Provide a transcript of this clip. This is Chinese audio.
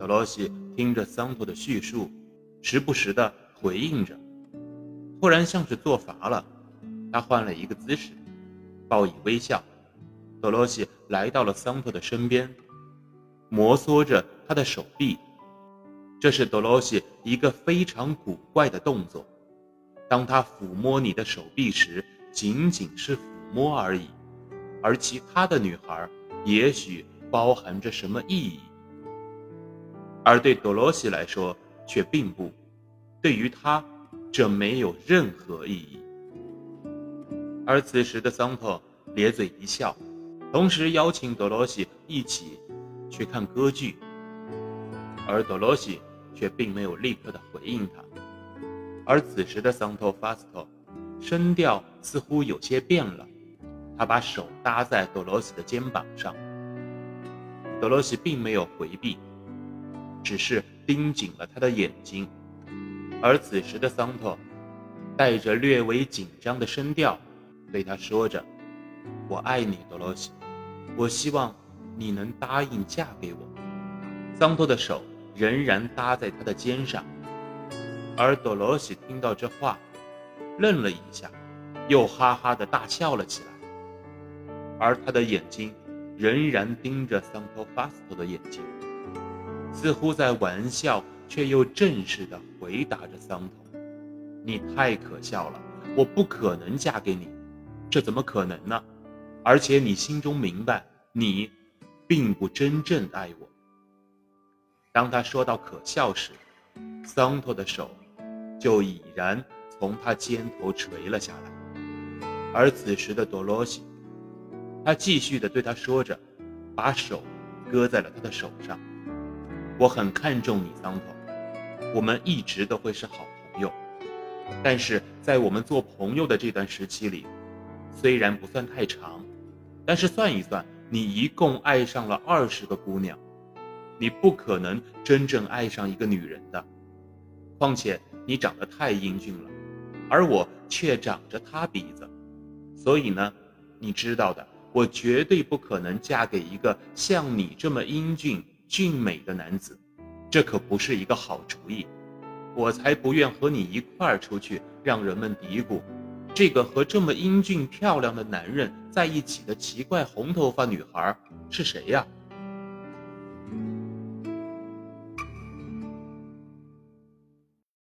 德罗西听着桑托的叙述，时不时的回应着。突然像是做乏了，他换了一个姿势，报以微笑。德罗西来到了桑托的身边，摩挲着他的手臂。这是德罗西一个非常古怪的动作。当他抚摸你的手臂时，仅仅是抚摸而已，而其他的女孩也许包含着什么意义，而对德罗西来说却并不。对于他。这没有任何意义。而此时的桑托咧嘴一笑，同时邀请德罗西一起去看歌剧，而德罗西却并没有立刻的回应他。而此时的桑托法斯托声调似乎有些变了，他把手搭在德罗西的肩膀上。德罗西并没有回避，只是盯紧了他的眼睛。而此时的桑托，带着略微紧张的声调，对他说着：“我爱你，多罗西，我希望你能答应嫁给我。”桑托的手仍然搭在他的肩上，而多罗西听到这话，愣了一下，又哈哈的大笑了起来，而他的眼睛仍然盯着桑托法斯托的眼睛，似乎在玩笑。却又正式的回答着桑托：“你太可笑了，我不可能嫁给你，这怎么可能呢？而且你心中明白，你并不真正爱我。”当他说到可笑时，桑托的手就已然从他肩头垂了下来。而此时的多罗西，他继续的对他说着，把手搁在了他的手上：“我很看重你，桑托。”我们一直都会是好朋友，但是在我们做朋友的这段时期里，虽然不算太长，但是算一算，你一共爱上了二十个姑娘，你不可能真正爱上一个女人的。况且你长得太英俊了，而我却长着塌鼻子，所以呢，你知道的，我绝对不可能嫁给一个像你这么英俊俊美的男子。这可不是一个好主意，我才不愿和你一块儿出去，让人们嘀咕，这个和这么英俊漂亮的男人在一起的奇怪红头发女孩是谁呀？